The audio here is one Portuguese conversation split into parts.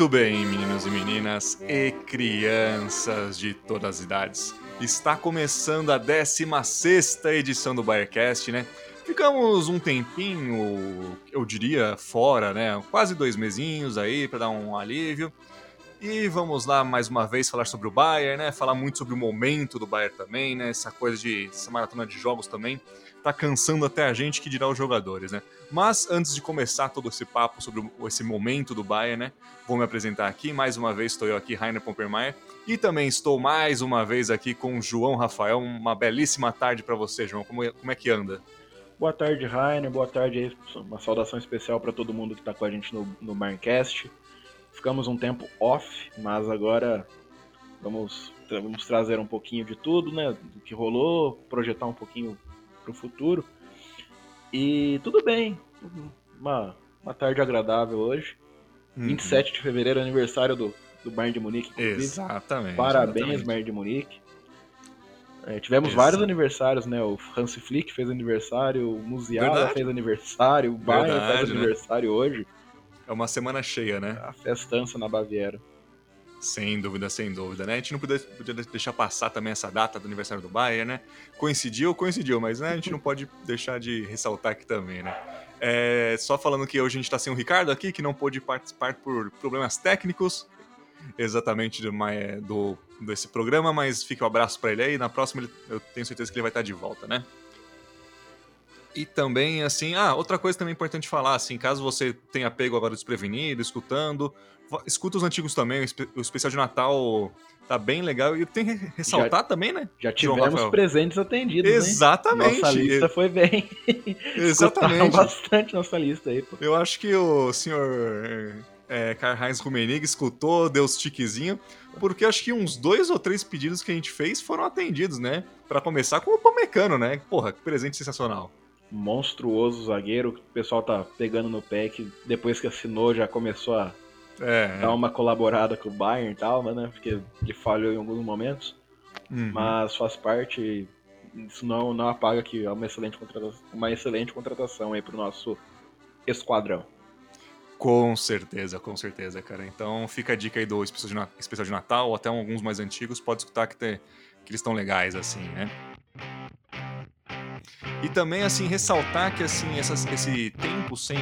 Muito bem, meninos e meninas e crianças de todas as idades. Está começando a 16 edição do Birecast, né? Ficamos um tempinho, eu diria, fora, né? Quase dois mesinhos aí para dar um alívio. E vamos lá mais uma vez falar sobre o Bayern, né? Falar muito sobre o momento do Bayern também, né? Essa coisa de essa maratona de jogos também tá cansando até a gente que dirá os jogadores, né? Mas antes de começar todo esse papo sobre esse momento do Bayern, né? Vou me apresentar aqui. Mais uma vez estou eu aqui, Rainer Pompermeier. E também estou mais uma vez aqui com o João Rafael. Uma belíssima tarde para você, João. Como, é, como é que anda? Boa tarde, Rainer. Boa tarde. Uma saudação especial para todo mundo que está com a gente no, no Barncast. Ficamos um tempo off, mas agora vamos, vamos trazer um pouquinho de tudo, né? Do que rolou, projetar um pouquinho para o futuro. E tudo bem, uma, uma tarde agradável hoje. Uhum. 27 de fevereiro, aniversário do, do Bayern de Munique. Inclusive. Exatamente. Parabéns, exatamente. Bayern de Munique. É, tivemos Exato. vários aniversários, né? O Hansi Flick fez aniversário, o Musiala Verdade. fez aniversário, o Bayern Verdade, faz né? aniversário hoje. É uma semana cheia, né? A festança na Baviera. Sem dúvida, sem dúvida, né? A gente não podia, podia, deixar passar também essa data do aniversário do Bayern, né? Coincidiu, coincidiu, mas né, a gente não pode deixar de ressaltar aqui também, né? É, só falando que hoje a gente está sem o Ricardo aqui, que não pôde participar por problemas técnicos, exatamente do, do desse programa, mas fica um abraço para ele aí. Na próxima eu tenho certeza que ele vai estar de volta, né? E também, assim, ah, outra coisa também importante falar, assim, caso você tenha pego agora desprevenido, escutando, escuta os antigos também, o especial de Natal tá bem legal. E tem que ressaltar já, também, né? Já tivemos presentes atendidos, Exatamente. Né? Nossa lista foi bem. Exatamente. bastante nossa lista aí, pô. Eu acho que o senhor é, Karl-Heinz Rummenigge escutou, deu os tiquezinho, porque acho que uns dois ou três pedidos que a gente fez foram atendidos, né? Para começar com o Pomecano, né? Porra, que presente sensacional monstruoso zagueiro que o pessoal tá pegando no pé, que depois que assinou já começou a é, dar uma colaborada com o Bayern e tal, né? Porque ele falhou em alguns momentos. Uhum. Mas faz parte. Isso não, não apaga que é uma excelente contratação, uma excelente contratação aí pro nosso esquadrão. Com certeza, com certeza, cara. Então fica a dica aí do especial de Natal, ou até alguns mais antigos, pode escutar que, tem, que eles estão legais, assim, né? E também, assim, ressaltar que, assim, essas, esse tempo sem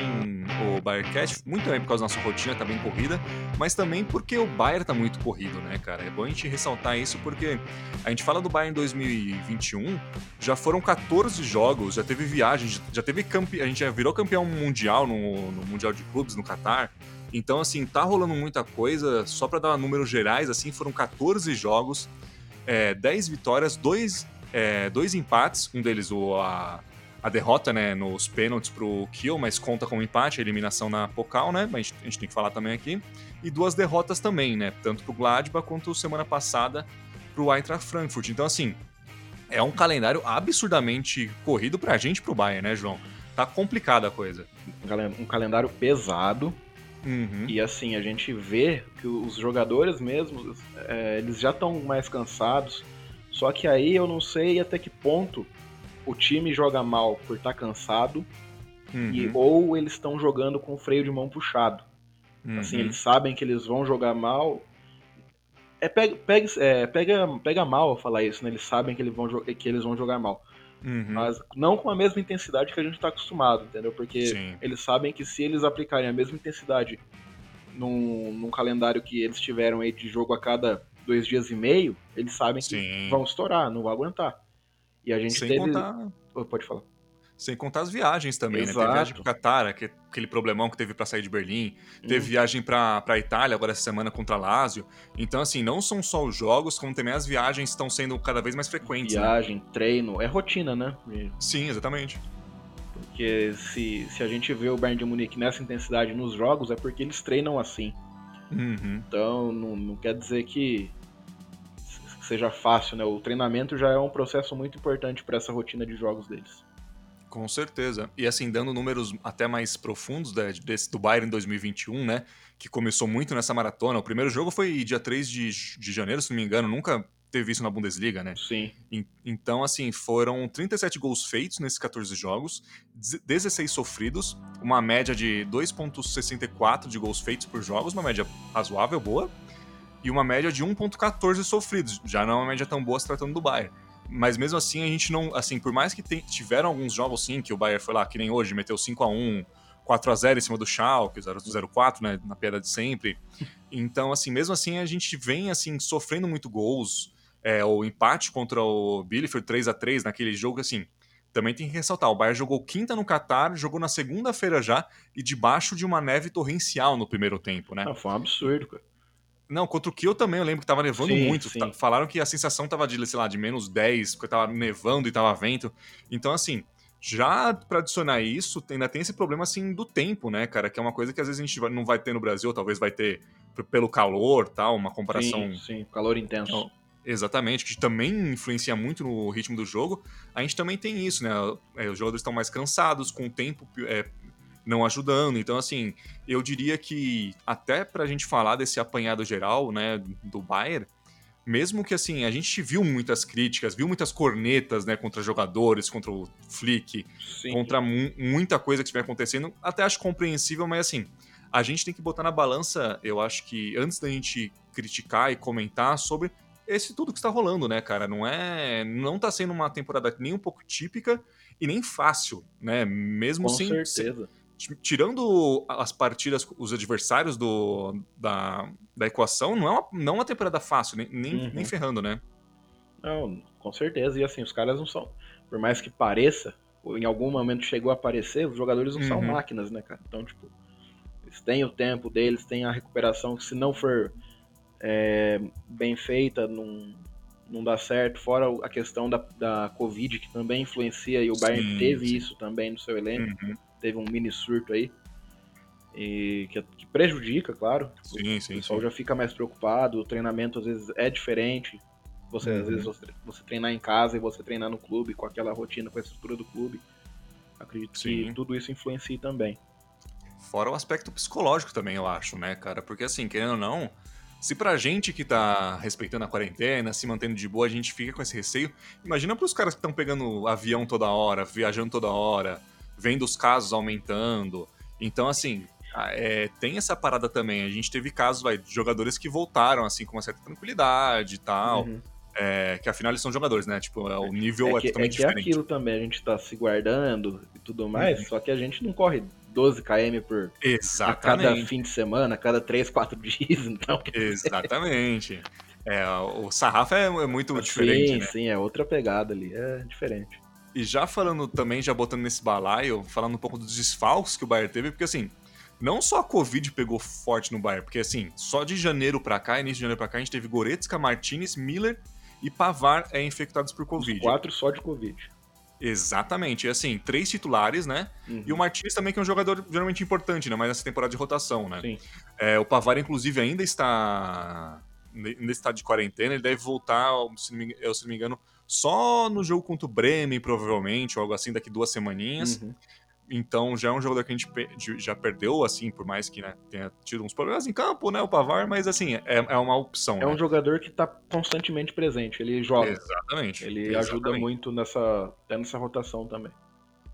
o Bayercast, muito também por causa da nossa rotina, tá bem corrida, mas também porque o Bayern tá muito corrido, né, cara? É bom a gente ressaltar isso porque a gente fala do Bayern 2021, já foram 14 jogos, já teve viagem, já teve campe... a gente já virou campeão mundial no, no Mundial de Clubes, no Qatar. Então, assim, tá rolando muita coisa, só para dar números gerais, assim, foram 14 jogos, é, 10 vitórias, 2 é, dois empates, um deles o, a, a derrota né, nos pênaltis pro Kiel, mas conta como empate, a eliminação na Pokal, né? Mas a gente, a tem que falar também aqui. E duas derrotas também, né? Tanto pro Gladbach quanto semana passada pro Eintracht Frankfurt. Então, assim, é um calendário absurdamente corrido pra gente pro Bayern, né, João? Tá complicada a coisa. Um calendário pesado. Uhum. E assim, a gente vê que os jogadores mesmo, é, eles já estão mais cansados só que aí eu não sei até que ponto o time joga mal por estar tá cansado uhum. e, ou eles estão jogando com o freio de mão puxado. Uhum. Assim, eles sabem que eles vão jogar mal. É, pega, pega, é, pega, pega mal falar isso, né? Eles sabem que eles vão, que eles vão jogar mal. Uhum. Mas não com a mesma intensidade que a gente está acostumado, entendeu? Porque Sim. eles sabem que se eles aplicarem a mesma intensidade num, num calendário que eles tiveram aí de jogo a cada dois dias e meio, eles sabem que Sim. vão estourar, não vão aguentar. E a gente Sem teve. Contar... Oh, pode falar. Sem contar as viagens também, Exato. né? Teve viagem pro Qatar, aquele problemão que teve para sair de Berlim. Teve hum. viagem pra, pra Itália agora essa semana contra Lazio. Então, assim, não são só os jogos, como também as viagens estão sendo cada vez mais frequentes. Né? Viagem, né? treino, é rotina, né? Sim, exatamente. Porque se, se a gente vê o Bayern de Munique nessa intensidade nos jogos, é porque eles treinam assim. Uhum. Então, não, não quer dizer que seja fácil, né? O treinamento já é um processo muito importante para essa rotina de jogos deles. Com certeza. E assim, dando números até mais profundos né, desse, do Bayern em 2021, né? Que começou muito nessa maratona. O primeiro jogo foi dia 3 de, de janeiro, se não me engano. Nunca teve isso na Bundesliga, né? Sim. então, assim, foram 37 gols feitos nesses 14 jogos, 16 sofridos, uma média de 2,64 de gols feitos por jogos, uma média razoável, boa, e uma média de 1,14 sofridos. Já não é uma média tão boa se tratando do Bayern. Mas mesmo assim, a gente não. Assim, por mais que tem, tiveram alguns jogos, sim, que o Bayern foi lá, que nem hoje, meteu 5 a 1 4 a 0 em cima do Schalke, 0-4, né, na piada de sempre. Então, assim, mesmo assim, a gente vem, assim, sofrendo muito gols, é, o empate contra o Bielefeld 3 a 3 naquele jogo, assim, também tem que ressaltar, o Bayern jogou quinta no Qatar, jogou na segunda-feira já, e debaixo de uma neve torrencial no primeiro tempo, né? Não, foi um absurdo, cara. Não, contra o Kiel também, eu lembro que tava nevando sim, muito. Sim. Falaram que a sensação tava de, sei lá, de menos 10, porque tava nevando e tava vento. Então, assim, já para adicionar isso, ainda tem esse problema, assim, do tempo, né, cara? Que é uma coisa que às vezes a gente não vai ter no Brasil, talvez vai ter pelo calor, tal, uma comparação... Sim, sim, calor intenso. Então, exatamente, que também influencia muito no ritmo do jogo. A gente também tem isso, né? É, os jogadores estão mais cansados, com o tempo é, não ajudando. Então, assim, eu diria que até pra gente falar desse apanhado geral, né, do Bayern, mesmo que assim, a gente viu muitas críticas, viu muitas cornetas, né, contra jogadores, contra o Flick, Sim. contra mu muita coisa que estiver acontecendo, até acho compreensível, mas assim, a gente tem que botar na balança, eu acho que antes da gente criticar e comentar sobre esse tudo que está rolando, né, cara? Não é, não tá sendo uma temporada nem um pouco típica e nem fácil, né? Mesmo Com sem certeza tirando as partidas, os adversários do, da, da equação, não é uma, não é uma temporada fácil, nem, nem, uhum. nem ferrando, né? Não, com certeza. E assim, os caras não são. Por mais que pareça, ou em algum momento chegou a aparecer, os jogadores não uhum. são máquinas, né, cara? Então, tipo, eles têm o tempo deles, têm a recuperação que se não for é, bem feita, não, não dá certo. Fora a questão da, da Covid, que também influencia, e o Bayern sim, teve sim. isso também no seu elenco. Uhum teve um mini surto aí. E que, que prejudica, claro. Sim, sim, o pessoal sim. já fica mais preocupado, o treinamento às vezes é diferente. Você, uhum. Às vezes, você, você, treinar em casa e você treinar no clube, com aquela rotina, com a estrutura do clube. Acredito sim. que tudo isso influencia também. Fora o aspecto psicológico também, eu acho, né, cara? Porque assim, querendo ou não, se pra gente que tá respeitando a quarentena, se mantendo de boa, a gente fica com esse receio, imagina pros caras que estão pegando avião toda hora, viajando toda hora, vendo os casos aumentando. Então, assim, é, tem essa parada também. A gente teve casos vai, de jogadores que voltaram assim com uma certa tranquilidade e tal. Uhum. É, que afinal eles são jogadores, né? Tipo, é, o nível é, que, é totalmente é que diferente. aquilo também, a gente tá se guardando e tudo mais, uhum. só que a gente não corre 12 km por Exatamente. a cada fim de semana, a cada 3, 4 dias, então. Exatamente. É, o sarrafo é, é muito diferente. Sim, né? sim, é outra pegada ali, é diferente. E já falando também, já botando nesse balaio, falando um pouco dos desfalques que o Bayern teve, porque assim, não só a Covid pegou forte no Bayern, porque assim, só de janeiro para cá, início de janeiro para cá, a gente teve Goretzka, Martinez, Miller e Pavar é, infectados por Covid. Os quatro só de Covid. Exatamente, e assim, três titulares, né? Uhum. E o Martinez também, que é um jogador geralmente importante, né? Mas nessa temporada de rotação, né? Sim. É, o Pavar, inclusive, ainda está. Ainda está de quarentena, ele deve voltar, se não me, se não me engano, só no jogo contra o Bremen, provavelmente, ou algo assim, daqui duas semaninhas. Uhum. Então já é um jogador que a gente já perdeu, assim, por mais que né, tenha tido uns problemas em campo, né, o Pavar, mas assim, é, é uma opção. É né? um jogador que está constantemente presente, ele joga. Exatamente. Ele exatamente. ajuda muito nessa, até nessa rotação também.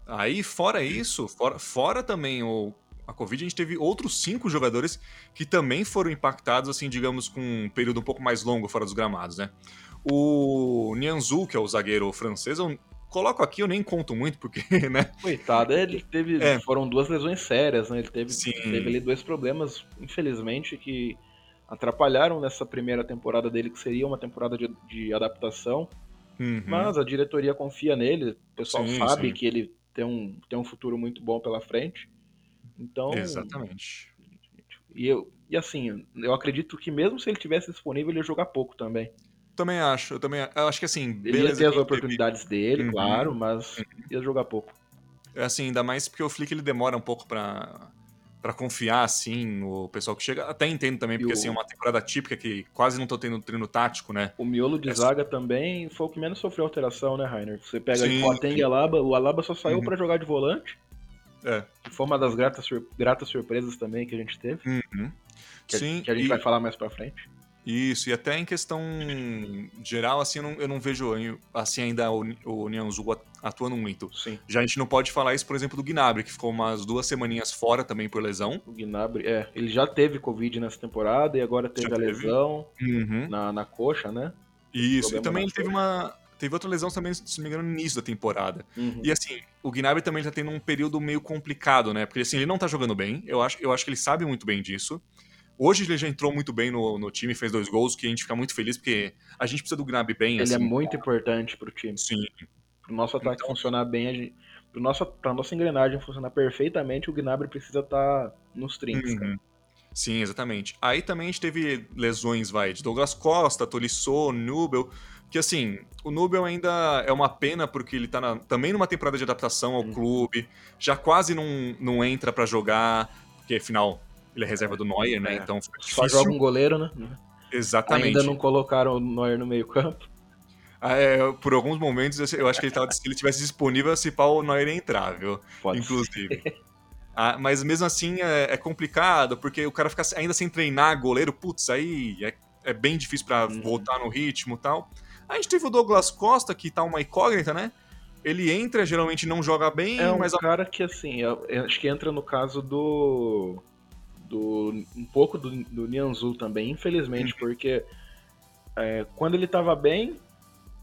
Aí, fora isso, fora, fora também o, a Covid, a gente teve outros cinco jogadores que também foram impactados, assim, digamos, com um período um pouco mais longo fora dos gramados, né? O Nianzou, que é o zagueiro francês, eu coloco aqui, eu nem conto muito, porque, né? Coitado, ele teve. É. Foram duas lesões sérias, né? Ele teve, teve ali dois problemas, infelizmente, que atrapalharam nessa primeira temporada dele, que seria uma temporada de, de adaptação. Uhum. Mas a diretoria confia nele, o pessoal sim, sabe sim. que ele tem um, tem um futuro muito bom pela frente. Então. Exatamente. E, eu, e assim, eu acredito que mesmo se ele tivesse disponível, ele ia jogar pouco também. Também acho, eu também eu acho que assim. Ele beleza, ia ter as oportunidades dele, uhum. claro, mas uhum. ia jogar pouco. É assim, ainda mais porque o Flick ele demora um pouco pra, para confiar, assim, no pessoal que chega. Até entendo também, porque, o... assim, é uma temporada típica que quase não tô tendo treino tático, né? O miolo de é... zaga também foi o que menos sofreu alteração, né, Rainer? Você pega sim, o e Alaba, o Alaba só saiu uhum. para jogar de volante. É. Que foi uma das gratas, sur... gratas surpresas também que a gente teve. Uhum. Que, sim, que a gente e... vai falar mais pra frente. Isso, e até em questão geral, assim, eu não, eu não vejo assim ainda o, o Nianzu atuando muito. Sim. Já a gente não pode falar isso, por exemplo, do Gnabry, que ficou umas duas semaninhas fora também por lesão. O Gnabry, é, ele já teve Covid nessa temporada e agora teve já a teve. lesão uhum. na, na coxa, né? Isso, e também teve uma, teve outra lesão também, se não me engano, no início da temporada. Uhum. E assim, o Gnabry também tá tendo um período meio complicado, né? Porque assim, ele não tá jogando bem, eu acho, eu acho que ele sabe muito bem disso. Hoje ele já entrou muito bem no, no time, fez dois gols, que a gente fica muito feliz, porque a gente precisa do Gnabry bem. Ele é assim, é muito importante pro time. Sim. Pro nosso ataque então... funcionar bem, a gente, pro nosso, pra nossa engrenagem funcionar perfeitamente, o Gnabry precisa estar tá nos trinks, uhum. Sim, exatamente. Aí também a gente teve lesões, vai, de Douglas Costa, Tolisso, Nubel, que assim, o Nubel ainda é uma pena porque ele tá na, também numa temporada de adaptação ao uhum. clube, já quase não, não entra para jogar, porque afinal ele é reserva do Neuer, né? É. Então Só joga um goleiro, né? Exatamente. Ainda não colocaram o Neuer no meio campo. Ah, é, por alguns momentos eu acho que ele tava, se ele tivesse disponível, se pau o Neuer entrar, viu? Pode Inclusive. Ah, mas mesmo assim é, é, complicado, porque o cara fica ainda sem treinar goleiro, putz, aí é, é bem difícil para uhum. voltar no ritmo e tal. A gente teve o Douglas Costa, que tá uma incógnita, né? Ele entra, geralmente não joga bem, é um mas. É um cara que, assim, acho que entra no caso do do um pouco do, do Nianzu também, infelizmente, uhum. porque é, quando ele estava bem,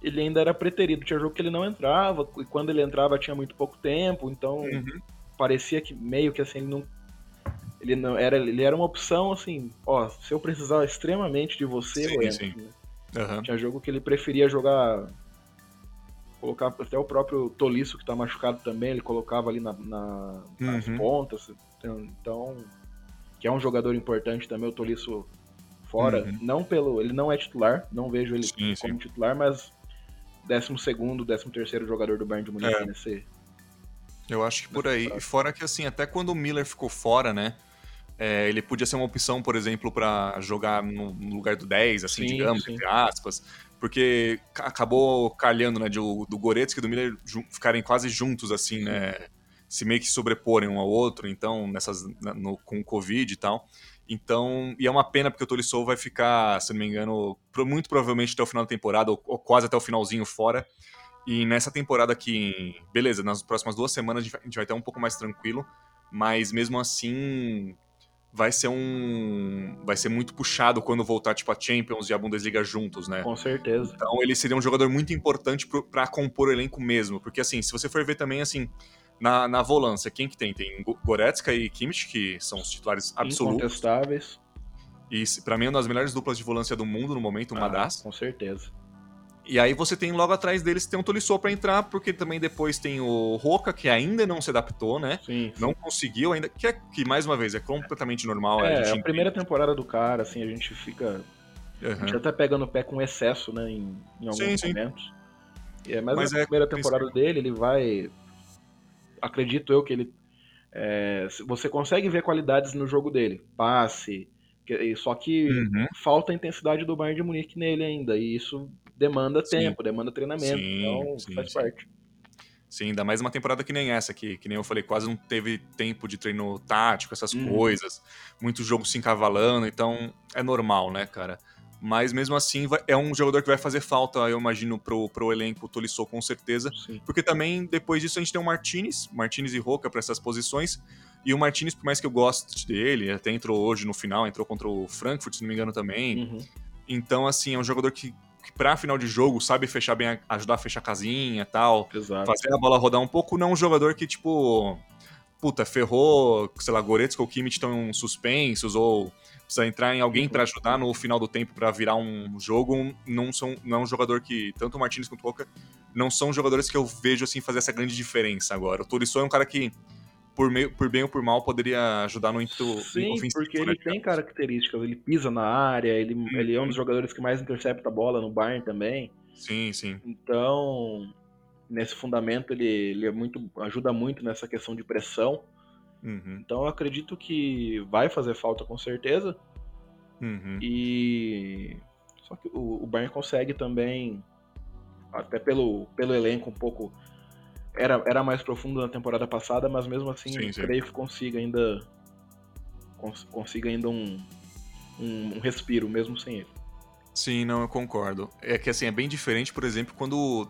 ele ainda era preterido. Tinha jogo que ele não entrava, e quando ele entrava tinha muito pouco tempo, então uhum. parecia que meio que assim, ele não. Ele não era, ele era uma opção assim, ó, se eu precisar extremamente de você, sim, eu entro. Sim. Uhum. Tinha jogo que ele preferia jogar. Colocar até o próprio Tolisso, que tá machucado também, ele colocava ali na, na nas uhum. pontas. Então, que é um jogador importante também, o Tolisso fora, uhum. não pelo, ele não é titular, não vejo ele sim, como sim. titular, mas 12 segundo, 13 terceiro jogador do Bayern de Munique é. nesse Eu acho que por aí, e fora que assim, até quando o Miller ficou fora, né, é, ele podia ser uma opção, por exemplo, para jogar no, lugar do 10, assim, sim, digamos, entre aspas, porque acabou calhando, né, de, do Goretzka e do Miller ficarem quase juntos, assim, né, se meio que sobreporem um ao outro, então, nessas, no, com o Covid e tal. Então, e é uma pena porque o Tolisso vai ficar, se não me engano, muito provavelmente até o final da temporada, ou, ou quase até o finalzinho fora. E nessa temporada aqui, beleza, nas próximas duas semanas a gente, vai, a gente vai estar um pouco mais tranquilo, mas mesmo assim vai ser um vai ser muito puxado quando voltar tipo a Champions e a Bundesliga juntos, né? Com certeza. Então ele seria um jogador muito importante para compor o elenco mesmo, porque assim, se você for ver também assim, na, na volância, quem que tem? Tem Goretzka e Kimmich, que são os titulares absolutos. Incontestáveis. E para mim é uma das melhores duplas de volância do mundo no momento, uma ah, das. Com certeza. E aí você tem logo atrás deles tem um Tolisso para entrar, porque também depois tem o Roca, que ainda não se adaptou, né? Sim. Não conseguiu ainda, que, é, que mais uma vez é completamente normal. É, a, a primeira temporada do cara, assim, a gente fica... Uhum. A gente até pega no pé com excesso, né, em, em alguns sim, momentos. Sim. É, mas, mas a é, primeira temporada dele, ele vai acredito eu que ele. É, você consegue ver qualidades no jogo dele. Passe. Que, só que uhum. falta a intensidade do Bayern de Munique nele ainda. E isso demanda sim. tempo, demanda treinamento. Sim, então sim, faz parte. Sim, ainda mais uma temporada que nem essa, que, que nem eu falei, quase não teve tempo de treino tático, essas uhum. coisas. Muito jogo se encavalando, então é normal, né, cara? Mas mesmo assim, vai, é um jogador que vai fazer falta, eu imagino, pro, pro elenco Tolisso, com certeza. Sim. Porque também, depois disso, a gente tem o Martinez, Martinez e Roca para essas posições. E o Martinez, por mais que eu goste dele, até entrou hoje no final, entrou contra o Frankfurt, se não me engano, também. Uhum. Então, assim, é um jogador que, que pra final de jogo sabe fechar bem, ajudar a fechar a casinha e tal. Exato. Fazer a bola rodar um pouco, não um jogador que, tipo, puta, ferrou, sei lá, Goretzka ou Kimmich estão suspensos, ou precisa entrar em alguém para ajudar no final do tempo para virar um jogo, não são não é um jogador que tanto o Martinez quanto o Roca não são jogadores que eu vejo assim fazer essa grande diferença agora. O Tolisso é um cara que por, meio, por bem ou por mal poderia ajudar no into Sim, porque ele né, tem características, ele pisa na área, ele, hum. ele é um dos jogadores que mais intercepta a bola no Bayern também. Sim, sim. Então, nesse fundamento ele, ele é muito ajuda muito nessa questão de pressão. Uhum. Então eu acredito que vai fazer falta com certeza. Uhum. E só que o, o Bayern consegue também, até pelo, pelo elenco um pouco era, era mais profundo na temporada passada, mas mesmo assim sim, sim. creio que consiga ainda cons, consiga ainda um, um, um, respiro mesmo sem ele. Sim, não, eu concordo. É que assim, é bem diferente, por exemplo, quando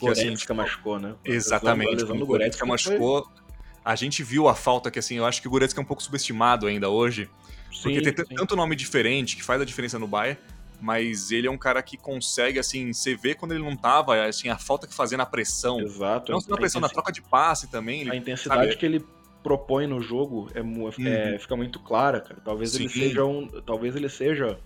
Goretzka assim, tipo, machucou, né? Exatamente. Quando o Goretzka machucou, foi... a gente viu a falta que assim, eu acho que o Goretzka é um pouco subestimado ainda hoje. Sim, porque tem sim. tanto nome diferente que faz a diferença no Bayern mas ele é um cara que consegue, assim, você vê quando ele não tava, assim, a falta que fazia na pressão. Exato. Não só na pressão, na troca de passe também. Ele, a intensidade sabe? que ele propõe no jogo é, é, uhum. fica muito clara, cara. Talvez Sim. ele seja um. Talvez ele seja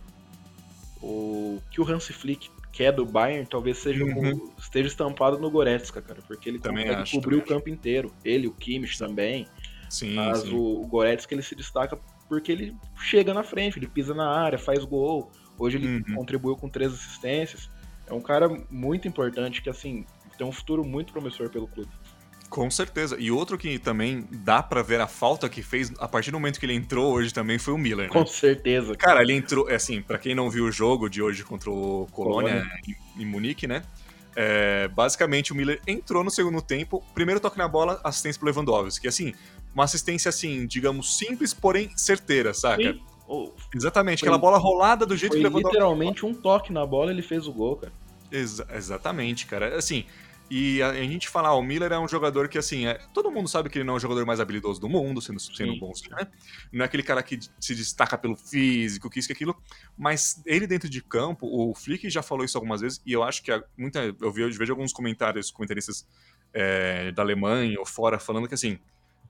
o que o Hans Flick quer do Bayern, talvez seja uhum. esteja estampado no Goretzka, cara, porque ele também consegue acho, cobrir o campo inteiro. Ele, o Kimmich também. Sim, mas sim. O, o Goretzka ele se destaca porque ele chega na frente, ele pisa na área, faz gol. Hoje ele uhum. contribuiu com três assistências. É um cara muito importante que, assim, tem um futuro muito promissor pelo clube. Com certeza. E outro que também dá para ver a falta que fez a partir do momento que ele entrou hoje também foi o Miller. Né? Com certeza. Cara. cara, ele entrou, é assim, para quem não viu o jogo de hoje contra o Colônia, Em, em, Munique, né? É, basicamente o Miller entrou no segundo tempo, primeiro toque na bola, assistência pro Lewandowski. Que assim, uma assistência assim, digamos simples, porém certeira, saca? Sim. Exatamente, foi, aquela bola rolada do jeito que levou literalmente um toque na bola ele fez o gol, cara. Exa exatamente, cara. Assim, e a, a, gente fala, ah, o Miller é um jogador que, assim, é, todo mundo sabe que ele não é o jogador mais habilidoso do mundo, sendo, sendo bom, né? Não é aquele cara que se destaca pelo físico, que isso, que aquilo, mas ele dentro de campo, o Flick já falou isso algumas vezes, e eu acho que muita, eu vejo, vejo alguns comentários, comentaristas é, da Alemanha ou fora, falando que, assim,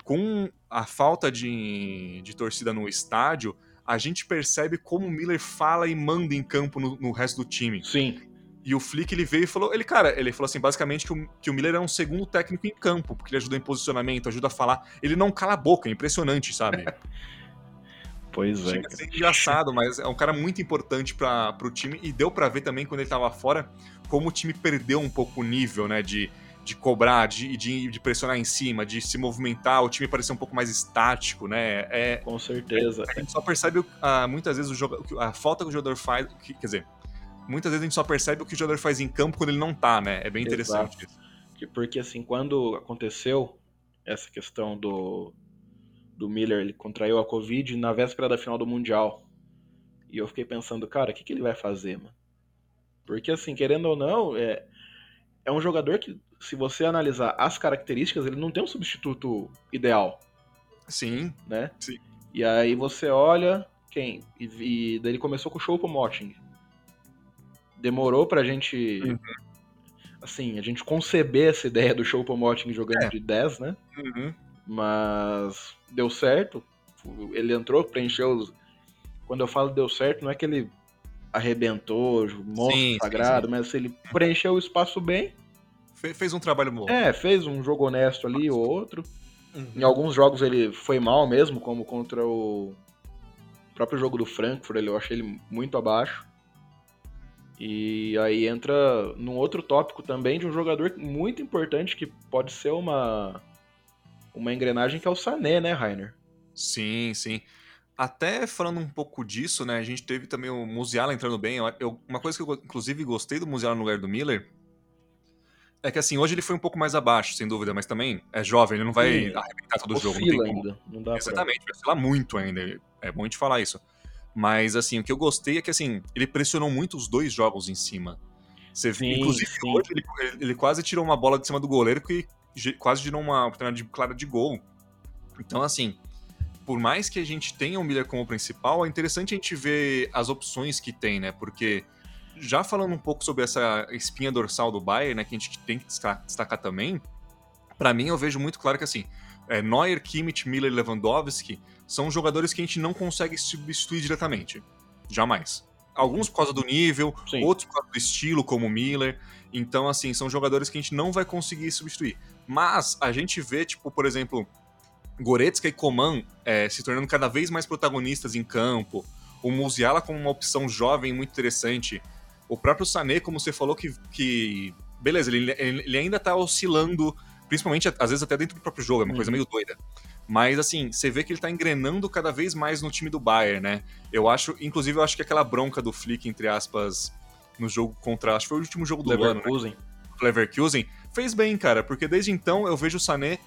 com a falta de, de torcida no estádio, a gente percebe como o Miller fala e manda em campo no, no resto do time. Sim. E o Flick, ele veio e falou, ele, cara, ele falou assim, basicamente que o, que o Miller é um segundo técnico em campo, porque ele ajuda em posicionamento, ajuda a falar. Ele não cala a boca, é impressionante, sabe? pois é. Chega a ser engraçado, mas é um cara muito importante para o time, e deu para ver também quando ele tava fora, como o time perdeu um pouco o nível, né, de de cobrar, de, de, de, pressionar em cima, de se movimentar, o time parecer um pouco mais estático, né? É, Com certeza. A, gente só percebe uh, muitas vezes o jogo, a falta que o jogador faz, que, quer dizer, muitas vezes a gente só percebe o que o jogador faz em campo quando ele não tá, né? É bem interessante Exato. isso. Porque assim, quando aconteceu essa questão do, do Miller, ele contraiu a Covid na véspera da final do Mundial. E eu fiquei pensando, cara, o que, que ele vai fazer, mano? Porque assim, querendo ou não, é, é um jogador que se você analisar as características, ele não tem um substituto ideal. Sim. Né? Sim. E aí você olha quem? E, e daí ele começou com o Show Moting. Demorou pra gente. Uhum. Assim, a gente conceber essa ideia do Show Moting jogando é. de 10, né? Uhum. Mas deu certo. Ele entrou, preencheu os. Quando eu falo deu certo, não é que ele arrebentou, monstro sim, sagrado, sim, sim. mas ele preencheu o espaço bem fez um trabalho bom. É, fez um jogo honesto ali ou outro. Uhum. Em alguns jogos ele foi mal mesmo, como contra o próprio jogo do Frankfurt, eu achei ele muito abaixo. E aí entra num outro tópico também de um jogador muito importante que pode ser uma uma engrenagem que é o Sané, né, Rainer? Sim, sim. Até falando um pouco disso, né, a gente teve também o Musiala entrando bem. Eu, uma coisa que eu inclusive gostei do Musiala no lugar do Miller é que assim, hoje ele foi um pouco mais abaixo, sem dúvida, mas também é jovem, ele não vai Sim. arrebentar todo o jogo. Não ainda. Não dá Exatamente, pra... vai oscilar muito ainda. É bom a gente falar isso. Mas assim, o que eu gostei é que assim, ele pressionou muito os dois jogos em cima. Você, sim, inclusive, sim. hoje ele, ele, quase tirou uma bola de cima do goleiro que quase tirou uma oportunidade clara de gol. Então, assim, por mais que a gente tenha o Miller como principal, é interessante a gente ver as opções que tem, né? Porque já falando um pouco sobre essa espinha dorsal do Bayern, né, que a gente tem que destacar também, para mim eu vejo muito claro que assim, é, Neuer, Kimmich, Miller e Lewandowski são jogadores que a gente não consegue substituir diretamente. Jamais. Alguns por causa do nível, Sim. outros por causa do estilo, como o Miller. Então, assim, são jogadores que a gente não vai conseguir substituir. Mas a gente vê, tipo, por exemplo, Goretzka e Coman é, se tornando cada vez mais protagonistas em campo. O Musiala como uma opção jovem muito interessante. O próprio Sané, como você falou, que, que beleza, ele, ele ainda tá oscilando, principalmente às vezes até dentro do próprio jogo, é uma uhum. coisa meio doida. Mas, assim, você vê que ele tá engrenando cada vez mais no time do Bayern, né? Eu acho, inclusive, eu acho que aquela bronca do Flick, entre aspas, no jogo contra. Acho que foi o último jogo do Leverkusen. ano. Né? Leverkusen. Fez bem, cara, porque desde então eu vejo o Sané.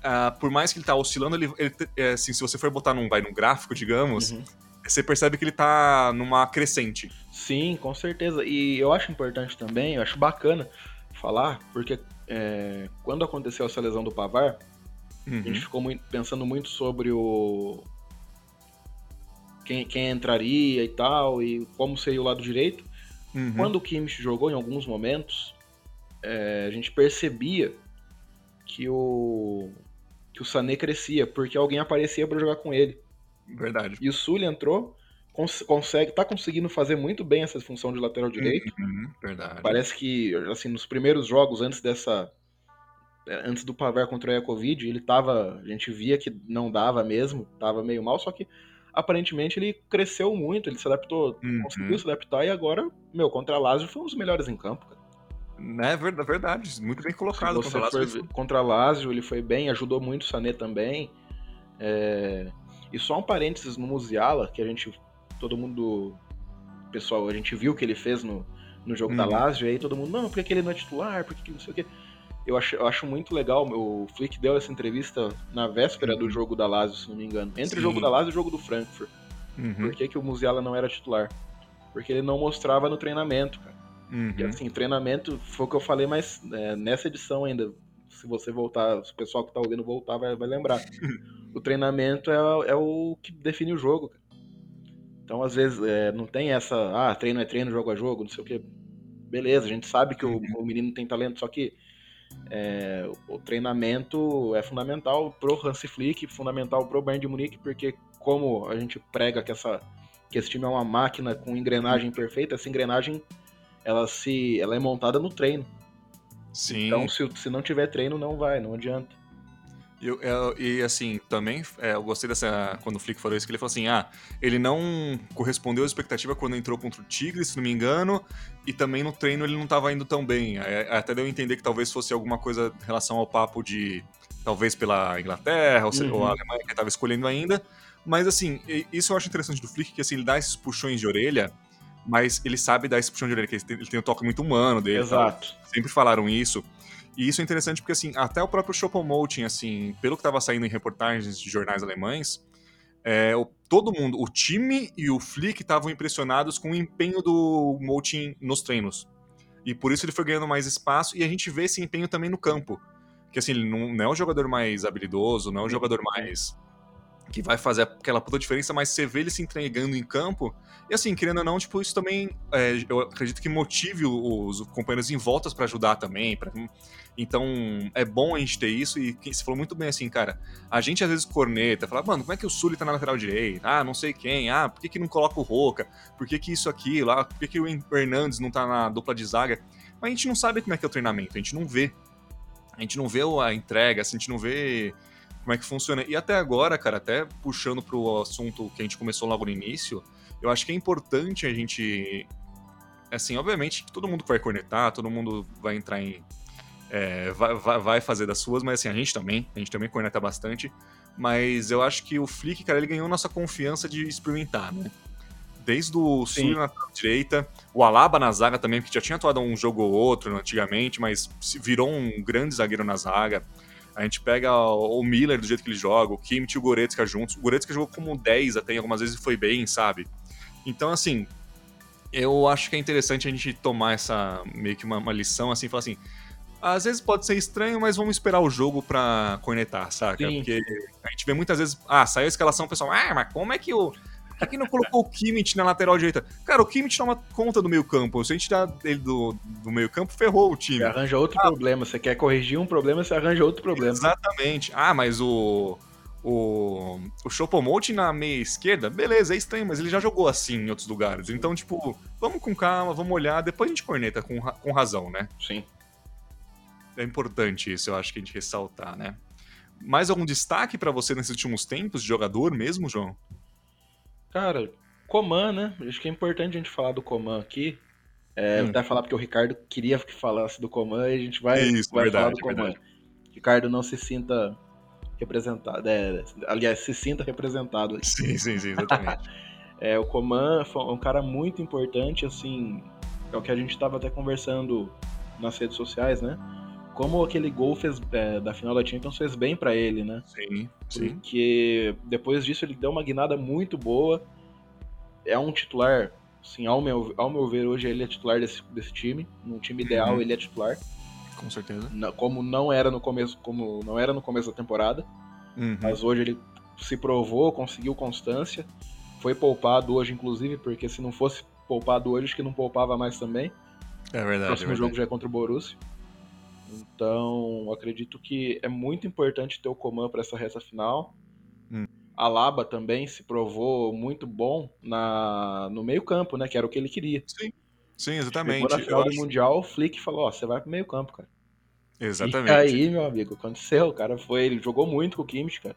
Uh, por mais que ele tá oscilando, ele, ele, é, assim, se você for botar num, vai, num gráfico, digamos, uhum. você percebe que ele tá numa crescente. Sim, com certeza. E eu acho importante também, eu acho bacana falar, porque é, quando aconteceu essa lesão do Pavar, uhum. a gente ficou muito, pensando muito sobre o. Quem, quem entraria e tal, e como seria o lado direito. Uhum. Quando o Kimmich jogou em alguns momentos, é, a gente percebia que o que o Sané crescia, porque alguém aparecia para jogar com ele. Verdade. E o Sully entrou, cons consegue, tá conseguindo fazer muito bem essa função de lateral direito. Uhum, verdade. Parece que, assim, nos primeiros jogos, antes dessa. É, antes do Pavar contra o Covid, ele tava. A gente via que não dava mesmo, tava meio mal, só que aparentemente ele cresceu muito, ele se adaptou, uhum. conseguiu se adaptar e agora, meu, contra a Lazio foi um dos melhores em campo, cara. É verdade, muito bem colocado. contra, Lazio. contra Lazio ele foi bem, ajudou muito o Sané também. É... E só um parênteses no Musiala, que a gente, todo mundo, pessoal, a gente viu que ele fez no, no jogo da uhum. Lazio, e aí todo mundo, não, por que ele não é titular, por que não sei o quê. Eu acho, eu acho muito legal, o Flick deu essa entrevista na véspera do uhum. jogo da Lazio, se não me engano. Entre Sim. o jogo da Lazio e o jogo do Frankfurt. Uhum. Por que, que o Musiala não era titular? Porque ele não mostrava no treinamento, cara. Uhum. E assim, treinamento foi o que eu falei, mas é, nessa edição ainda, se você voltar, se o pessoal que tá ouvindo voltar vai, vai lembrar. o treinamento é, é, o que define o jogo. Cara. Então, às vezes, é, não tem essa, ah, treino é treino, jogo é jogo, não sei o que. Beleza, a gente sabe que o, uhum. o menino tem talento, só que é, o treinamento é fundamental pro Hansi Flick, fundamental pro Bayern de Munique, porque como a gente prega que, essa, que esse time é uma máquina com engrenagem perfeita, essa engrenagem ela se ela é montada no treino. Sim. Então, se, se não tiver treino, não vai, não adianta. Eu, eu, e assim, também é, eu gostei dessa. Quando o Flick falou isso, que ele falou assim: ah, ele não correspondeu à expectativa quando entrou contra o Tigre, se não me engano, e também no treino ele não estava indo tão bem. É, até deu a entender que talvez fosse alguma coisa em relação ao papo de. Talvez pela Inglaterra, ou, uhum. ou a Alemanha que estava escolhendo ainda. Mas assim, isso eu acho interessante do Flick, que assim, ele dá esses puxões de orelha mas ele sabe dar esse puxão de orelha, que ele tem, ele tem um toque muito humano dele. Exato. Sempre falaram isso. E isso é interessante porque, assim, até o próprio Choupo-Moting, assim, pelo que estava saindo em reportagens de jornais alemães, é, o, todo mundo, o time e o Flick estavam impressionados com o empenho do Moting nos treinos. E por isso ele foi ganhando mais espaço e a gente vê esse empenho também no campo. Que assim, ele não, não é o jogador mais habilidoso, não é o jogador mais que vai fazer aquela puta diferença, mas você vê ele se entregando em campo. E assim, querendo ou não, tipo, isso também é, eu acredito que motive os companheiros em voltas para ajudar também. Pra... Então é bom a gente ter isso. E você falou muito bem assim, cara. A gente às vezes corneta, fala, mano, como é que o Sully tá na lateral direita? Ah, não sei quem. Ah, por que, que não coloca o Roca? Por que, que isso aqui? Lá? Por que, que o Hernandes não tá na dupla de zaga? Mas a gente não sabe como é que é o treinamento, a gente não vê. A gente não vê a entrega, a gente não vê como é que funciona. E até agora, cara, até puxando pro assunto que a gente começou logo no início, eu acho que é importante a gente. Assim, obviamente, todo mundo vai cornetar, todo mundo vai entrar em. É, vai, vai, fazer das suas, mas assim, a gente também, a gente também corneta bastante. Mas eu acho que o Flick, cara, ele ganhou nossa confiança de experimentar, né? Desde o Sul na direita, o Alaba na zaga também, que já tinha atuado um jogo ou outro antigamente, mas virou um grande zagueiro na zaga. A gente pega o Miller do jeito que ele joga, o Kimmich e o Goretzka juntos. O Goretzka jogou como 10 até algumas vezes e foi bem, sabe? Então, assim, eu acho que é interessante a gente tomar essa meio que uma, uma lição, assim, falar assim. Às vezes pode ser estranho, mas vamos esperar o jogo pra cornetar, saca? Sim. Porque a gente vê muitas vezes. Ah, saiu a escalação, o pessoal. Ah, mas como é que o. Por que não colocou o Kimmich na lateral direita? Cara, o Kimmich toma conta do meio campo. Se a gente tirar ele do, do meio campo, ferrou o time. Você arranja outro ah, problema. Você quer corrigir um problema, você arranja outro problema. Exatamente. Ah, mas o o, o Chopomote na meia esquerda, beleza, é estranho, mas ele já jogou assim em outros lugares. Então, tipo, vamos com calma, vamos olhar, depois a gente corneta com, com razão, né? Sim. É importante isso, eu acho que a gente ressaltar, né? Mais algum destaque para você nesses últimos tempos de jogador mesmo, João? Cara, Coman, né? Acho que é importante a gente falar do Coman aqui. É, hum. Até falar porque o Ricardo queria que falasse do Coman e a gente vai, Isso, vai verdade, falar do Coman. Ricardo, não se sinta representado, é, aliás, se sinta representado. Sim, sim, sim, exatamente. é, o Coman foi um cara muito importante, assim, é o que a gente estava até conversando nas redes sociais, né? Como aquele gol fez, é, da final da Champions fez bem para ele, né? Sim, sim. Porque depois disso ele deu uma guinada muito boa. É um titular, assim, ao meu, ao meu ver, hoje ele é titular desse, desse time. Num time ideal, uhum. ele é titular. Com certeza. Como não era no começo, como não era no começo da temporada. Uhum. Mas hoje ele se provou, conseguiu constância. Foi poupado hoje, inclusive, porque se não fosse poupado hoje, acho que não poupava mais também. É verdade. O próximo é verdade. jogo já é contra o Borussia. Então, acredito que é muito importante ter o Coman para essa reta final. Hum. A Laba também se provou muito bom na, no meio-campo, né? Que era o que ele queria. Sim, Sim exatamente. Chegou na final Eu do acho... Mundial, o Flick falou: Ó, você vai pro meio-campo, cara. Exatamente. E aí, meu amigo, aconteceu. O cara foi. Ele jogou muito com o Kimmich, cara.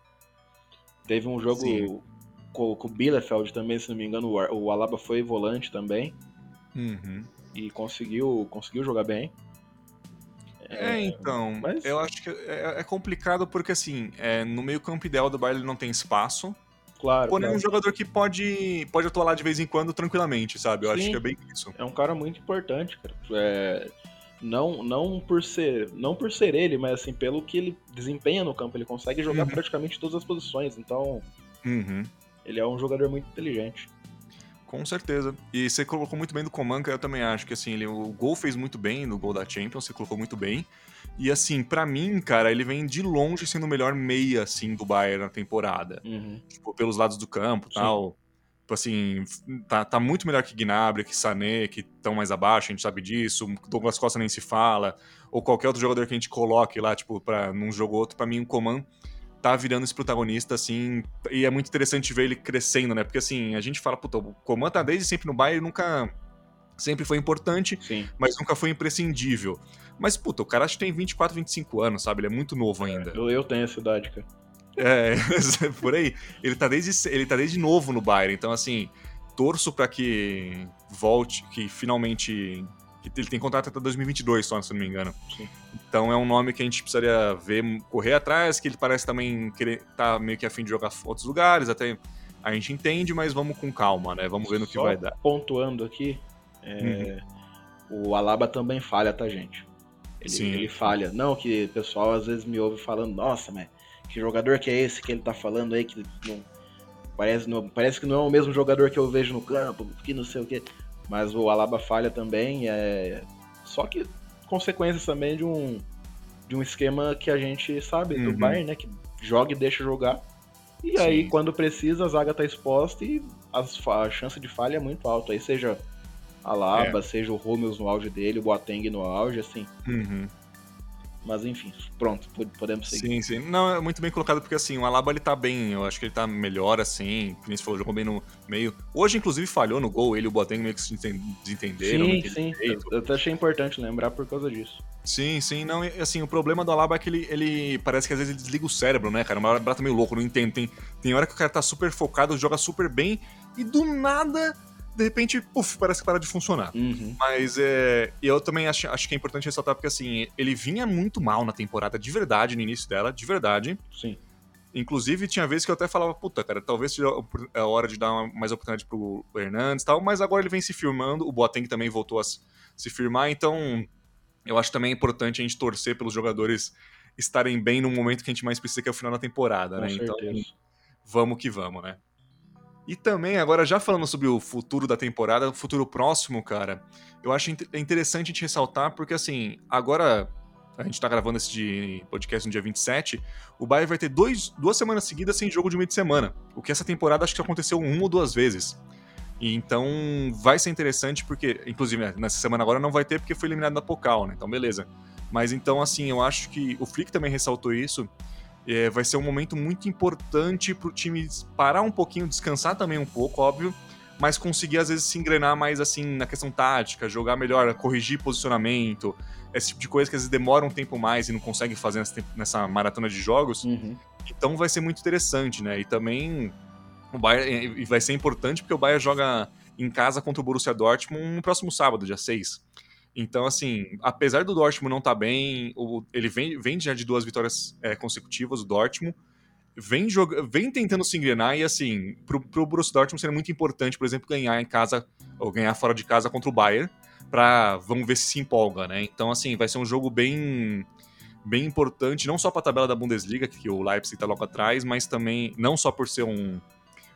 Teve um jogo com, com, o Bielefeld também, se não me engano. O Alaba foi volante também. Uhum. E conseguiu, conseguiu jogar bem. É, então, mas... eu acho que é, é complicado porque, assim, é, no meio campo ideal do Bayern ele não tem espaço. Claro. Porém, é um jogador que pode, pode atuar lá de vez em quando tranquilamente, sabe? Eu Sim, acho que é bem isso. É um cara muito importante, cara. É, não, não por ser não por ser ele, mas assim, pelo que ele desempenha no campo. Ele consegue jogar uhum. praticamente todas as posições. Então, uhum. ele é um jogador muito inteligente. Com certeza. E você colocou muito bem do Coman, que eu também acho que assim, ele, o gol fez muito bem no gol da Champions, você colocou muito bem. E assim, para mim, cara, ele vem de longe sendo o melhor meia, assim, do Bayern na temporada. Uhum. Tipo, pelos lados do campo e tal. Tipo assim, tá, tá muito melhor que Gnabry, que Sané, que estão mais abaixo, a gente sabe disso. Douglas Costa nem se fala. Ou qualquer outro jogador que a gente coloque lá, tipo, pra, num jogo ou outro, pra mim o Coman tá virando esse protagonista, assim, e é muito interessante ver ele crescendo, né? Porque, assim, a gente fala, puta, o Coman tá desde sempre no Bayern, nunca... Sempre foi importante, Sim. mas nunca foi imprescindível. Mas, puta, o cara acho que tem 24, 25 anos, sabe? Ele é muito novo ainda. Eu, eu tenho essa idade, cara. É, por aí. Ele tá, desde, ele tá desde novo no Bayern, então, assim, torço para que volte, que finalmente ele tem contrato até 2022 só, se não me engano. Sim. Então é um nome que a gente precisaria ver, correr atrás, que ele parece também querer tá meio que afim de jogar outros lugares, até a gente entende, mas vamos com calma, né? Vamos ver no que vai dar. pontuando aqui, é... uhum. o Alaba também falha, tá, gente? Ele, Sim. ele falha. Não, que o pessoal às vezes me ouve falando, nossa, mas que jogador que é esse que ele tá falando aí, que não... Parece, não, parece que não é o mesmo jogador que eu vejo no campo, que não sei o que. Mas o Alaba falha também, é só que consequências também de um de um esquema que a gente sabe uhum. do Bayern, né, que joga e deixa jogar. E Sim. aí quando precisa a zaga tá exposta e as, a chance de falha é muito alta. Aí seja Alaba, é. seja o Rúmeus no auge dele, o Boateng no auge, assim. Uhum. Mas enfim, pronto, podemos seguir. Sim, sim. Não, é muito bem colocado, porque assim, o Alaba ele tá bem, eu acho que ele tá melhor assim, como você falou, jogou bem no meio. Hoje, inclusive, falhou no gol, ele e o Boateng meio que se desentenderam. Sim, sim, eu, eu até achei importante lembrar por causa disso. Sim, sim, não, assim, o problema do Alaba é que ele, ele parece que às vezes ele desliga o cérebro, né, cara? Uma hora tá meio louco, não entendo. Tem, tem hora que o cara tá super focado, joga super bem, e do nada de repente, puf, parece que para de funcionar. Uhum. Mas é, eu também acho, acho que é importante ressaltar, porque assim, ele vinha muito mal na temporada, de verdade, no início dela, de verdade. Sim. Inclusive, tinha vezes que eu até falava, puta, cara, talvez seja a hora de dar mais oportunidade pro Hernandes e tal, mas agora ele vem se firmando, o Boateng também voltou a se firmar, então eu acho também importante a gente torcer pelos jogadores estarem bem no momento que a gente mais precisa, que é o final da temporada, Com né? Certeza. Então, vamos que vamos, né? E também, agora já falando sobre o futuro da temporada, o futuro próximo, cara, eu acho interessante a gente ressaltar, porque assim, agora a gente tá gravando esse podcast no dia 27, o Bayern vai ter dois, duas semanas seguidas sem jogo de meio de semana, o que essa temporada acho que aconteceu uma ou duas vezes. Então vai ser interessante porque, inclusive, né, nessa semana agora não vai ter porque foi eliminado na Pokal, né? Então beleza. Mas então, assim, eu acho que o Flick também ressaltou isso, é, vai ser um momento muito importante para o time parar um pouquinho, descansar também um pouco, óbvio, mas conseguir às vezes se engrenar mais assim na questão tática, jogar melhor, corrigir posicionamento, esse tipo de coisa que às vezes demora um tempo mais e não consegue fazer nessa maratona de jogos. Uhum. Então vai ser muito interessante, né? E também o Bayern vai ser importante porque o Bayern joga em casa contra o Borussia Dortmund no próximo sábado, dia 6. Então, assim, apesar do Dortmund não estar tá bem, o, ele vem, vem já de duas vitórias é, consecutivas, o Dortmund, vem, joga, vem tentando se engrenar e, assim, pro, pro Borussia Dortmund seria muito importante, por exemplo, ganhar em casa, ou ganhar fora de casa contra o Bayern, para vamos ver se se empolga, né? Então, assim, vai ser um jogo bem bem importante, não só para a tabela da Bundesliga, que o Leipzig está logo atrás, mas também, não só por ser um,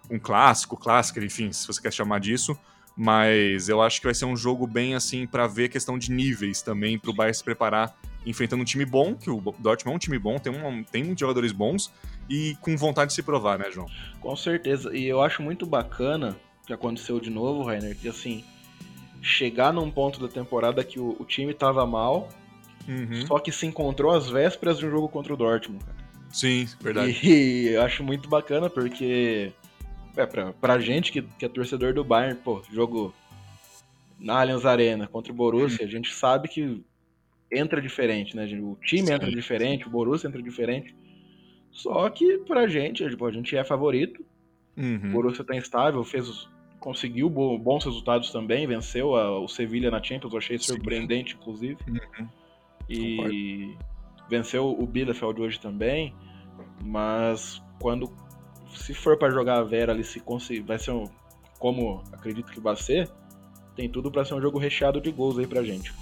um clássico, clássico, enfim, se você quer chamar disso, mas eu acho que vai ser um jogo bem assim para ver questão de níveis também, para o Bayern se preparar enfrentando um time bom, que o Dortmund é um time bom, tem, um, tem muitos jogadores bons e com vontade de se provar, né, João? Com certeza, e eu acho muito bacana que aconteceu de novo, Rainer, que assim, chegar num ponto da temporada que o, o time tava mal, uhum. só que se encontrou às vésperas de um jogo contra o Dortmund. Sim, verdade. E, e eu acho muito bacana porque é, pra, pra gente que, que é torcedor do Bayern, pô, jogo na Allianz Arena contra o Borussia, a gente sabe que entra diferente, né? O time entra diferente, o Borussia entra diferente. Só que pra gente, tipo, a gente é favorito. Uhum. O Borussia tá instável, fez conseguiu bons resultados também, venceu a, o Sevilha na Champions, eu achei surpreendente, inclusive. Uhum. E Concordo. venceu o Bielefeld hoje também, mas quando se for para jogar a Vera ali, se conseguir, vai ser um, como acredito que vai ser, tem tudo para ser um jogo recheado de gols aí pra gente.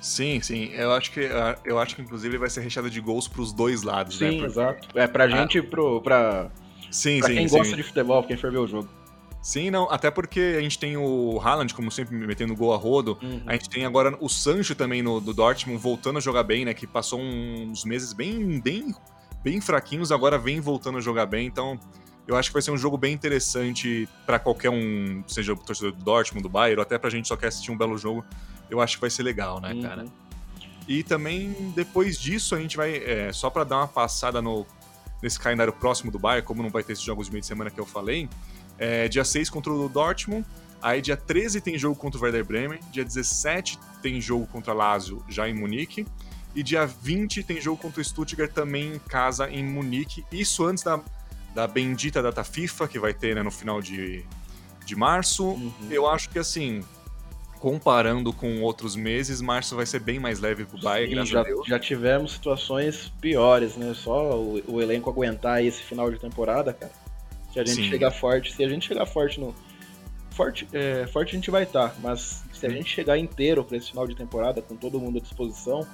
Sim, sim. Eu acho que eu acho que inclusive vai ser recheado de gols pros dois lados, sim, né? Sim, exato. É pra ah. gente e pro pra, sim, pra sim, quem sim. gosta de futebol, quem for ver o jogo. Sim, não, até porque a gente tem o Haaland, como sempre, metendo gol a rodo. Uhum. A gente tem agora o Sancho também no, do Dortmund voltando a jogar bem, né? Que passou uns meses bem, bem, bem fraquinhos, agora vem voltando a jogar bem. Então, eu acho que vai ser um jogo bem interessante para qualquer um, seja o torcedor do Dortmund, do Bayern, ou até pra gente só quer assistir um belo jogo. Eu acho que vai ser legal, né, uhum. cara? E também, depois disso, a gente vai, é, só para dar uma passada no, nesse calendário próximo do Bayern, como não vai ter esses jogos de meio de semana que eu falei, é, dia 6 contra o Dortmund. Aí dia 13 tem jogo contra o Werder Bremen. Dia 17 tem jogo contra Lazio, já em Munique. E dia 20 tem jogo contra o Stuttgart também em casa em Munique. Isso antes da, da bendita data FIFA, que vai ter né, no final de, de março. Uhum. Eu acho que assim, comparando com outros meses, março vai ser bem mais leve pro Bayern, Sim, graças já, a Deus. Já tivemos situações piores, né? Só o, o elenco aguentar esse final de temporada, cara. Se a gente Sim. chegar forte, se a gente chegar forte no. Forte, é, forte a gente vai estar, tá, mas se a gente chegar inteiro para esse final de temporada, com todo mundo à disposição,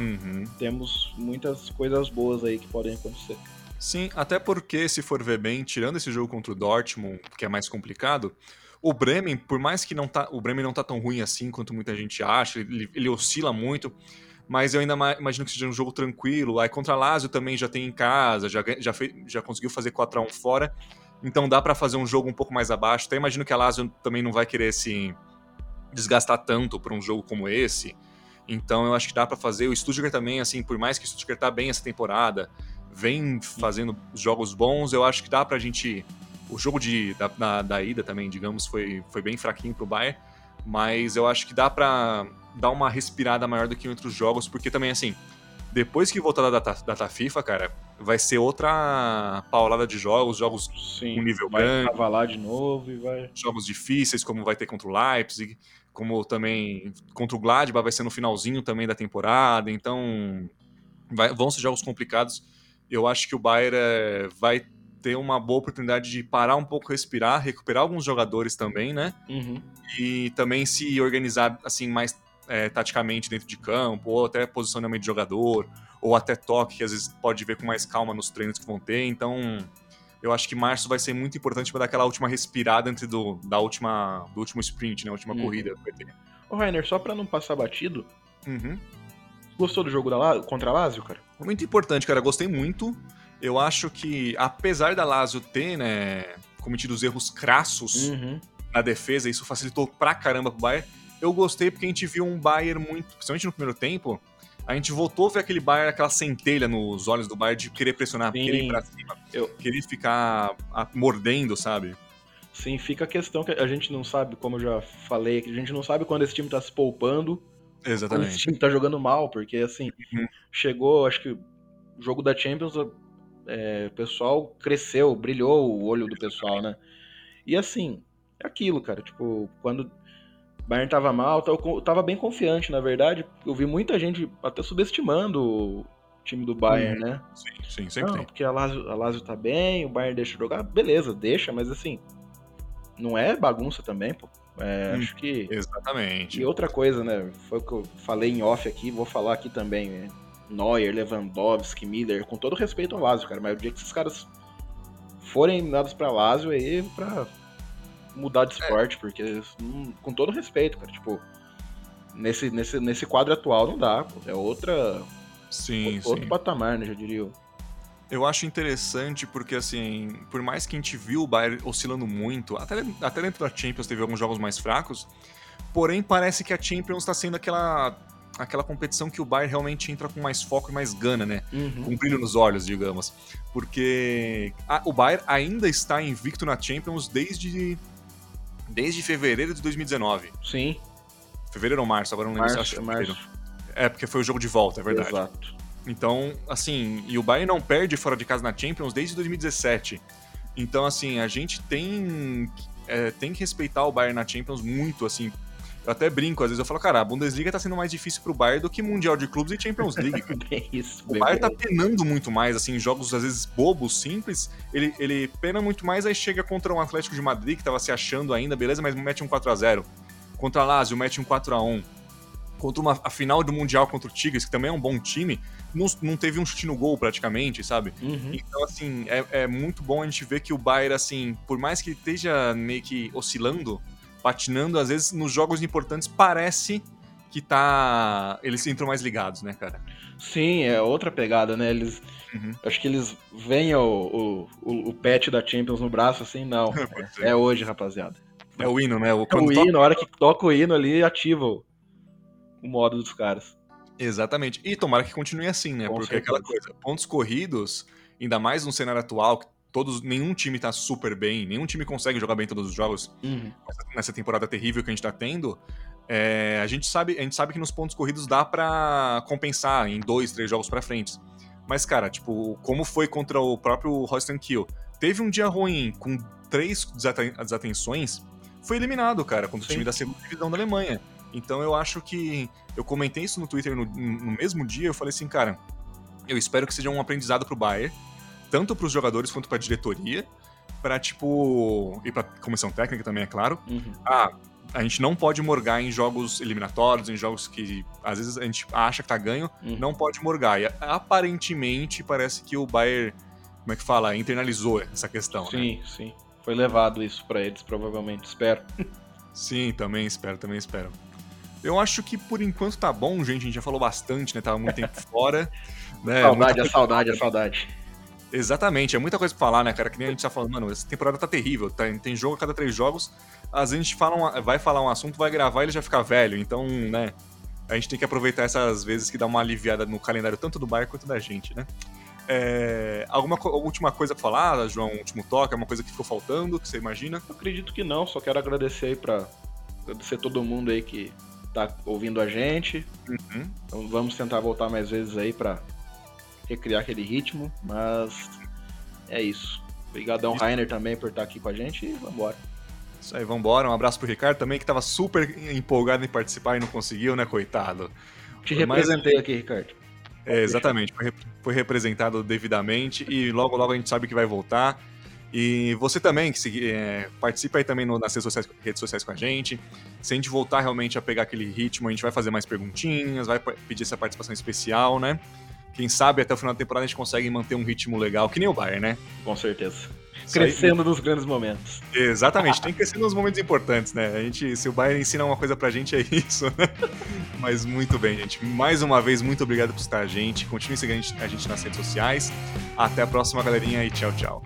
uhum. temos muitas coisas boas aí que podem acontecer. Sim, até porque, se for ver bem, tirando esse jogo contra o Dortmund, que é mais complicado, o Bremen, por mais que não tá, o Bremen não tá tão ruim assim quanto muita gente acha, ele, ele oscila muito, mas eu ainda imagino que seja um jogo tranquilo. Aí contra Lazio também já tem em casa, já, já, fez, já conseguiu fazer 4 a 1 fora. Então dá para fazer um jogo um pouco mais abaixo. Até imagino que a Lazio também não vai querer se desgastar tanto para um jogo como esse. Então eu acho que dá para fazer. O Stuttgart também, assim, por mais que o Stuttgart tá bem essa temporada, vem fazendo jogos bons, eu acho que dá pra gente. O jogo de, da, da, da ida também, digamos, foi, foi bem fraquinho pro Bayern, mas eu acho que dá pra dar uma respirada maior do que em outros jogos, porque também, assim, depois que voltar da data, data FIFA, cara, vai ser outra paulada de jogos, jogos Sim, com nível vai grande. Vai lá de novo e vai. Jogos difíceis, como vai ter contra o Leipzig, como também contra o Gladbach vai ser no finalzinho também da temporada. Então, vai, vão ser jogos complicados. Eu acho que o Bayern é, vai ter uma boa oportunidade de parar um pouco, respirar, recuperar alguns jogadores também, né? Uhum. E também se organizar assim mais é, taticamente dentro de campo, ou até posicionamento de jogador, ou até toque, que às vezes pode ver com mais calma nos treinos que vão ter. Então, eu acho que março vai ser muito importante para dar aquela última respirada entre do, da última, do último sprint, né, a última uhum. corrida que vai ter. Ô, Rainer, só para não passar batido, uhum. Gostou do jogo da contra a Lazio, cara? Muito importante, cara, gostei muito. Eu acho que, apesar da Lazio ter, né, cometido os erros crassos uhum. na defesa, isso facilitou pra caramba pro Bayern eu gostei porque a gente viu um Bayern muito, principalmente no primeiro tempo, a gente voltou a ver aquele Bayern, aquela centelha nos olhos do Bayern de querer pressionar, Sim. querer ir pra cima, eu... querer ficar mordendo, sabe? Sim, fica a questão que a gente não sabe, como eu já falei, que a gente não sabe quando esse time tá se poupando, Exatamente. quando esse time tá jogando mal, porque assim, uhum. chegou, acho que o jogo da Champions, é, o pessoal cresceu, brilhou o olho do pessoal, né? E assim, é aquilo, cara, tipo, quando Bayern tava mal, eu tava bem confiante, na verdade. Eu vi muita gente até subestimando o time do Bayern, uhum. né? Sim, sim, sempre Não, tem. Porque a Lazio, a Lazio tá bem, o Bayern deixa jogar. Beleza, deixa, mas assim, não é bagunça também, pô. É, hum, acho que. Exatamente. E outra coisa, né? Foi o que eu falei em off aqui, vou falar aqui também. Né? Neuer, Lewandowski, Miller, com todo respeito ao Lazio, cara, mas o dia que esses caras forem dados pra Lazio aí pra mudar de é. esporte, é. porque com todo respeito, cara, tipo, nesse, nesse, nesse quadro atual não dá, pô, é outra sim, outro sim. patamar, né, já diria eu. Eu acho interessante porque, assim, por mais que a gente viu o Bayern oscilando muito, até, até dentro da Champions teve alguns jogos mais fracos, porém parece que a Champions está sendo aquela aquela competição que o Bayern realmente entra com mais foco e mais gana, né? Uhum. Com brilho nos olhos, digamos. Porque a, o Bayern ainda está invicto na Champions desde, desde fevereiro de 2019. Sim. Fevereiro ou março, agora não lembro março, se acho março. É, porque foi o jogo de volta, é verdade. Exato. Então, assim, e o Bayern não perde fora de casa na Champions desde 2017. Então, assim, a gente tem, é, tem que respeitar o Bayern na Champions muito, assim, eu até brinco, às vezes eu falo, cara, a Bundesliga tá sendo mais difícil pro Bayern do que Mundial de Clubes e Champions League. bem isso, o Bayern tá penando muito mais, assim, jogos às vezes bobos, simples, ele, ele pena muito mais, aí chega contra um Atlético de Madrid, que tava se achando ainda, beleza, mas mete um 4x0. Contra a Lazio, mete um 4x1. Contra uma, a final do Mundial contra o Tigres, que também é um bom time, não, não teve um chute no gol praticamente, sabe? Uhum. Então, assim, é, é muito bom a gente ver que o Bayern, assim, por mais que esteja meio que oscilando, patinando, às vezes nos jogos importantes parece que tá. Eles entram mais ligados, né, cara? Sim, é outra pegada, né? Eles. Uhum. Acho que eles veem o, o, o pet da Champions no braço assim, não. é, é, hoje, rapaziada. É o hino, né? O, é o hino, toca... a hora que toca o hino ali, ativa o, o modo dos caras. Exatamente. E tomara que continue assim, né? Com Porque certeza. aquela coisa, pontos corridos, ainda mais no cenário atual, que todos, nenhum time tá super bem, nenhum time consegue jogar bem todos os jogos uhum. nessa temporada terrível que a gente tá tendo. É, a, gente sabe, a gente sabe que nos pontos corridos dá para compensar em dois, três jogos para frente. Mas, cara, tipo, como foi contra o próprio Holstein Kiel? Teve um dia ruim com três desatenções, foi eliminado, cara, contra Sim. o time da segunda divisão da Alemanha. Então eu acho que. Eu comentei isso no Twitter no, no mesmo dia, eu falei assim, cara, eu espero que seja um aprendizado pro Bayern tanto para os jogadores quanto para a diretoria, para tipo e para comissão técnica também é claro. Uhum. Ah, a gente não pode morgar em jogos eliminatórios, em jogos que às vezes a gente acha que tá ganho, uhum. não pode morgar. E aparentemente parece que o Bayern, como é que fala, internalizou essa questão. Sim, né? sim. Foi levado isso para eles, provavelmente, espero. sim, também espero, também espero. Eu acho que por enquanto tá bom, gente. A gente já falou bastante, né? Tava muito tempo fora. Né? Saudade, a saudade, a saudade. Exatamente, é muita coisa pra falar, né, cara? Que nem a gente tá falando, mano, essa temporada tá terrível, tá, tem jogo a cada três jogos, às vezes a gente fala um, vai falar um assunto, vai gravar e ele já fica velho, então, né, a gente tem que aproveitar essas vezes que dá uma aliviada no calendário tanto do Bayern quanto da gente, né? É, alguma co última coisa pra falar, João? Um último toque? Alguma coisa que ficou faltando, que você imagina? Eu acredito que não, só quero agradecer aí pra agradecer todo mundo aí que tá ouvindo a gente. Uhum. Então vamos tentar voltar mais vezes aí pra recriar aquele ritmo, mas é isso. Obrigadão, isso. Rainer, também por estar aqui com a gente e vambora. Isso aí, vambora. Um abraço pro Ricardo também, que tava super empolgado em participar e não conseguiu, né, coitado. Te representei aqui, Ricardo. É, exatamente, foi, foi representado devidamente e logo, logo a gente sabe que vai voltar. E você também, que se, é, participa aí também no, nas redes sociais, redes sociais com a gente. Se a gente voltar realmente a pegar aquele ritmo, a gente vai fazer mais perguntinhas, vai pedir essa participação especial, né? Quem sabe até o final da temporada a gente consegue manter um ritmo legal, que nem o Bayern, né? Com certeza. Crescendo nos grandes momentos. Exatamente, tem que crescer nos momentos importantes, né? A gente, se o Bayern ensina uma coisa pra gente, é isso, né? Mas muito bem, gente. Mais uma vez, muito obrigado por estar a gente. Continue seguindo a gente nas redes sociais. Até a próxima, galerinha, e tchau, tchau.